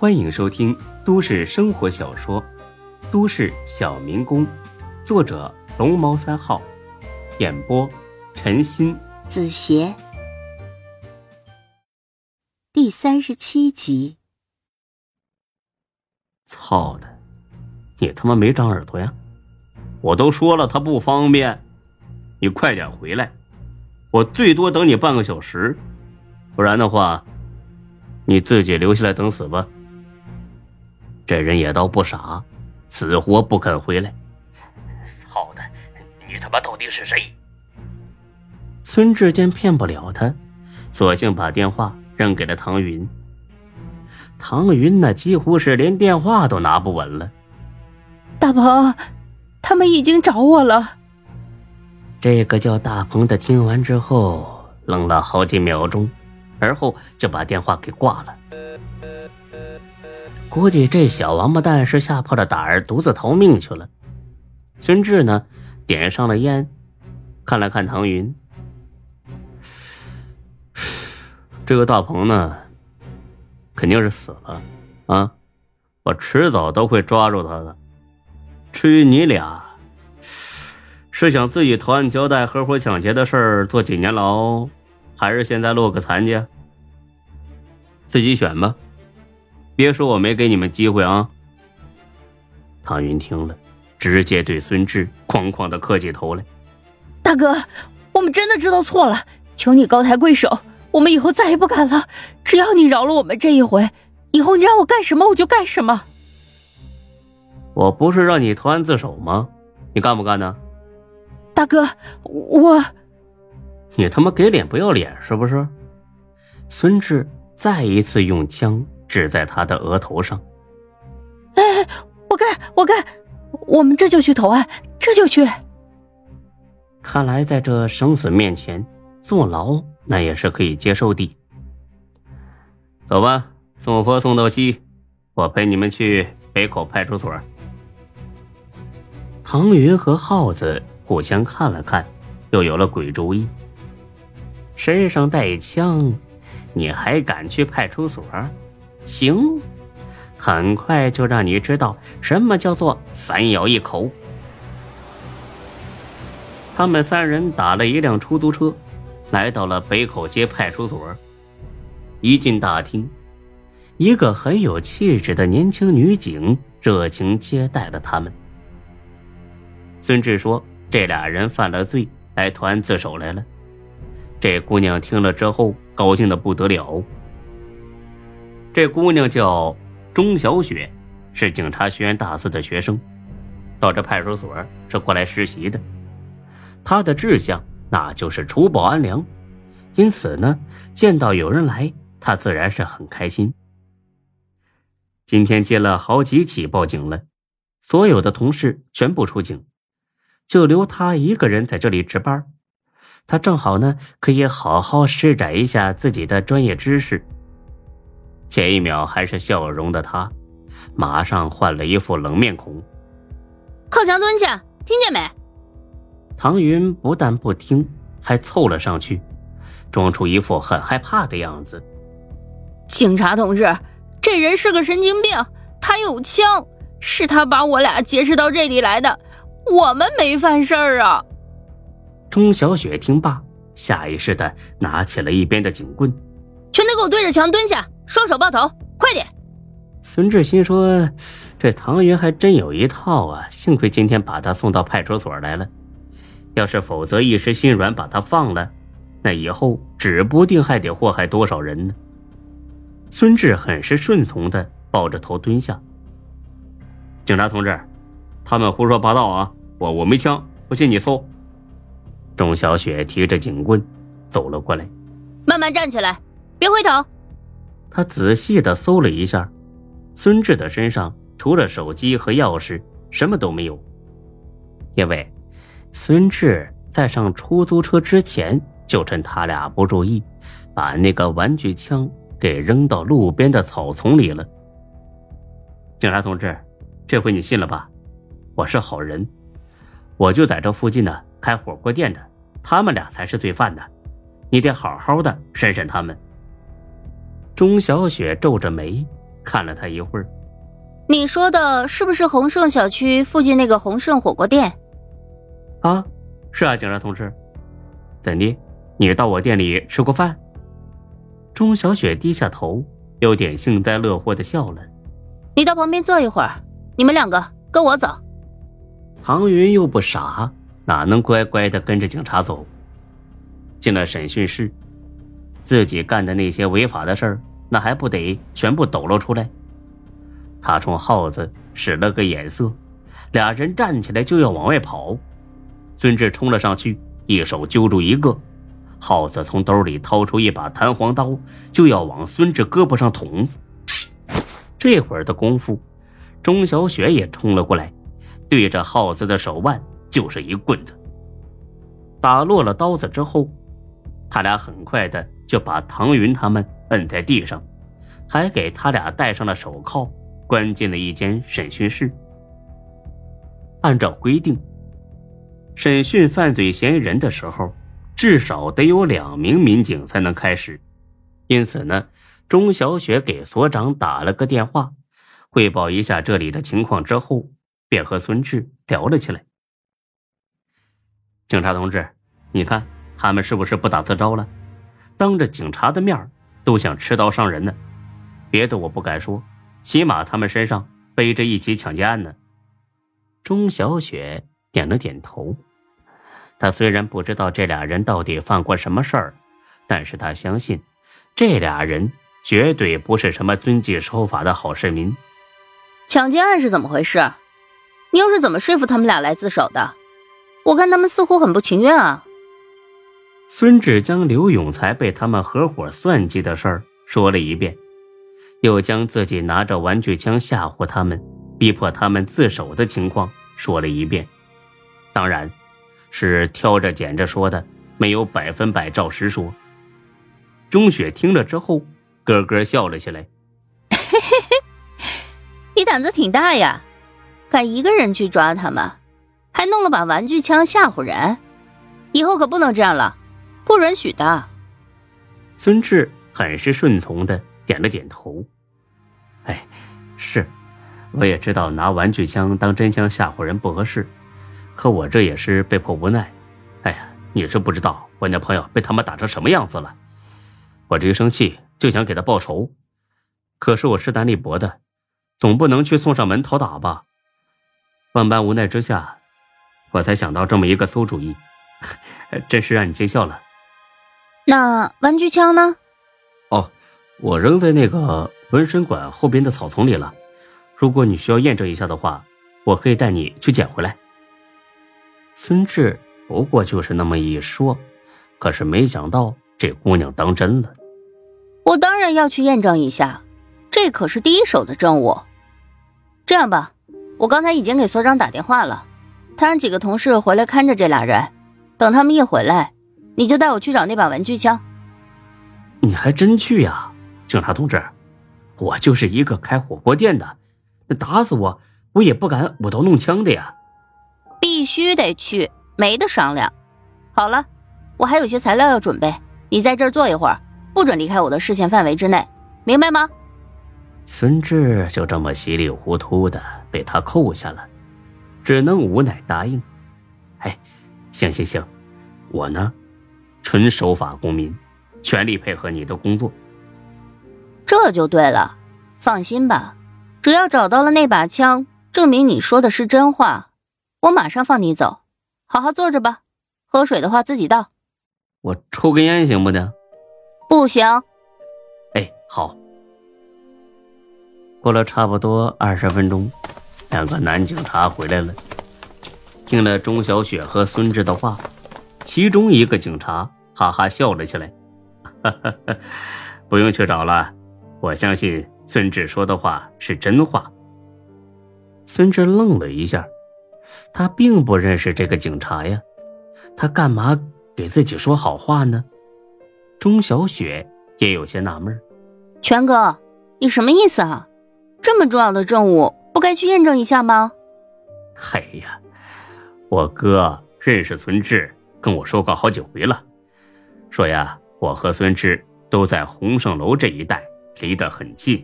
欢迎收听都市生活小说《都市小民工》，作者龙猫三号，演播陈鑫、子邪，第三十七集。操的，你他妈没长耳朵呀！我都说了他不方便，你快点回来，我最多等你半个小时，不然的话，你自己留下来等死吧。这人也倒不傻，死活不肯回来。操的，你他妈到底是谁？孙志坚骗不了他，索性把电话扔给了唐云。唐云那几乎是连电话都拿不稳了。大鹏，他们已经找我了。这个叫大鹏的听完之后，愣了好几秒钟，而后就把电话给挂了。估计这小王八蛋是吓破了胆儿，独自逃命去了。孙志呢，点上了烟，看了看唐云。这个大鹏呢，肯定是死了啊！我迟早都会抓住他的。至于你俩，是想自己投案交代合伙抢劫的事儿坐几年牢，还是现在落个残疾？自己选吧。别说我没给你们机会啊！唐云听了，直接对孙志哐哐的磕起头来：“大哥，我们真的知道错了，求你高抬贵手，我们以后再也不敢了。只要你饶了我们这一回，以后你让我干什么我就干什么。”我不是让你投案自首吗？你干不干呢？大哥，我……你他妈给脸不要脸是不是？孙志再一次用枪。指在他的额头上。哎，我干，我干，我们这就去投案，这就去。看来在这生死面前，坐牢那也是可以接受的。走吧，送佛送到西，我陪你们去北口派出所。唐云和耗子互相看了看，又有了鬼主意。身上带枪，你还敢去派出所？行，很快就让你知道什么叫做反咬一口。他们三人打了一辆出租车，来到了北口街派出所。一进大厅，一个很有气质的年轻女警热情接待了他们。孙志说：“这俩人犯了罪，来投案自首来了。”这姑娘听了之后，高兴的不得了。这姑娘叫钟小雪，是警察学院大四的学生，到这派出所是过来实习的。她的志向那就是除暴安良，因此呢，见到有人来，她自然是很开心。今天接了好几起报警了，所有的同事全部出警，就留她一个人在这里值班。她正好呢，可以好好施展一下自己的专业知识。前一秒还是笑容的他，马上换了一副冷面孔。靠墙蹲下，听见没？唐云不但不听，还凑了上去，装出一副很害怕的样子。警察同志，这人是个神经病，他有枪，是他把我俩劫持到这里来的，我们没犯事儿啊。钟小雪听罢，下意识的拿起了一边的警棍。全都给我对着墙蹲下，双手抱头，快点！孙志心说：“这唐云还真有一套啊，幸亏今天把他送到派出所来了。要是否则一时心软把他放了，那以后指不定还得祸害多少人呢。”孙志很是顺从的抱着头蹲下。警察同志，他们胡说八道啊！我我没枪，不信你搜。钟小雪提着警棍走了过来，慢慢站起来。别回头。他仔细的搜了一下，孙志的身上除了手机和钥匙，什么都没有。因为孙志在上出租车之前，就趁他俩不注意，把那个玩具枪给扔到路边的草丛里了。警察同志，这回你信了吧？我是好人，我就在这附近呢开火锅店的，他们俩才是罪犯呢，你得好好的审审他们。钟小雪皱着眉，看了他一会儿。你说的是不是宏盛小区附近那个宏盛火锅店？啊，是啊，警察同志。怎的？你到我店里吃过饭？钟小雪低下头，有点幸灾乐祸的笑了。你到旁边坐一会儿，你们两个跟我走。唐云又不傻，哪能乖乖的跟着警察走？进了审讯室，自己干的那些违法的事儿，那还不得全部抖露出来？他冲耗子使了个眼色，俩人站起来就要往外跑。孙志冲了上去，一手揪住一个，耗子从兜里掏出一把弹簧刀，就要往孙志胳膊上捅。这会儿的功夫，钟小雪也冲了过来，对着耗子的手腕就是一棍子。打落了刀子之后，他俩很快的就把唐云他们摁在地上，还给他俩戴上了手铐。关进了一间审讯室。按照规定，审讯犯罪嫌疑人的时候，至少得有两名民警才能开始。因此呢，钟小雪给所长打了个电话，汇报一下这里的情况之后，便和孙志聊了起来。警察同志，你看他们是不是不打自招了？当着警察的面都想持刀伤人呢？别的我不敢说。起码他们身上背着一起抢劫案呢。钟小雪点了点头。他虽然不知道这俩人到底犯过什么事儿，但是他相信，这俩人绝对不是什么遵纪守法的好市民。抢劫案是怎么回事？你又是怎么说服他们俩来自首的？我看他们似乎很不情愿啊。孙志将刘永才被他们合伙算计的事儿说了一遍。又将自己拿着玩具枪吓唬他们，逼迫他们自首的情况说了一遍，当然，是挑着拣着说的，没有百分百照实说。钟雪听了之后，咯咯笑了起来：“嘿嘿嘿，你胆子挺大呀，敢一个人去抓他们，还弄了把玩具枪吓唬人，以后可不能这样了，不允许的。”孙志很是顺从的。点了点头，哎，是，我也知道拿玩具枪当真枪吓唬人不合适，可我这也是被迫无奈。哎呀，你是不知道我那朋友被他们打成什么样子了，我这一生气就想给他报仇，可是我势单力薄的，总不能去送上门讨打吧。万般无奈之下，我才想到这么一个馊主意，真是让你见笑了。那玩具枪呢？哦。我扔在那个纹身馆后边的草丛里了。如果你需要验证一下的话，我可以带你去捡回来。孙志不过就是那么一说，可是没想到这姑娘当真了。我当然要去验证一下，这可是第一手的证物。这样吧，我刚才已经给所长打电话了，他让几个同事回来看着这俩人，等他们一回来，你就带我去找那把玩具枪。你还真去呀？警察同志，我就是一个开火锅店的，那打死我我也不敢舞刀弄枪的呀。必须得去，没得商量。好了，我还有些材料要准备，你在这儿坐一会儿，不准离开我的视线范围之内，明白吗？孙志就这么稀里糊涂的被他扣下了，只能无奈答应。哎，行行行，我呢，纯守法公民，全力配合你的工作。这就对了，放心吧，只要找到了那把枪，证明你说的是真话，我马上放你走。好好坐着吧，喝水的话自己倒。我抽根烟行不行？不行。哎，好。过了差不多二十分钟，两个男警察回来了，听了钟小雪和孙志的话，其中一个警察哈哈笑了起来，哈哈，不用去找了。我相信孙志说的话是真话。孙志愣了一下，他并不认识这个警察呀，他干嘛给自己说好话呢？钟小雪也有些纳闷全哥，你什么意思啊？这么重要的证物，不该去验证一下吗？哎呀，我哥认识孙志，跟我说过好几回了，说呀，我和孙志都在洪盛楼这一带。离得很近，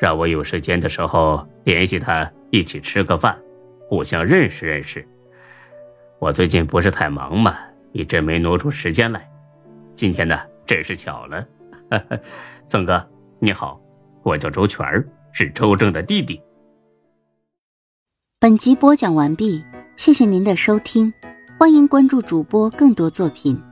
让我有时间的时候联系他一起吃个饭，互相认识认识。我最近不是太忙嘛，一直没挪出时间来。今天呢，真是巧了。曾哥，你好，我叫周全，是周正的弟弟。本集播讲完毕，谢谢您的收听，欢迎关注主播更多作品。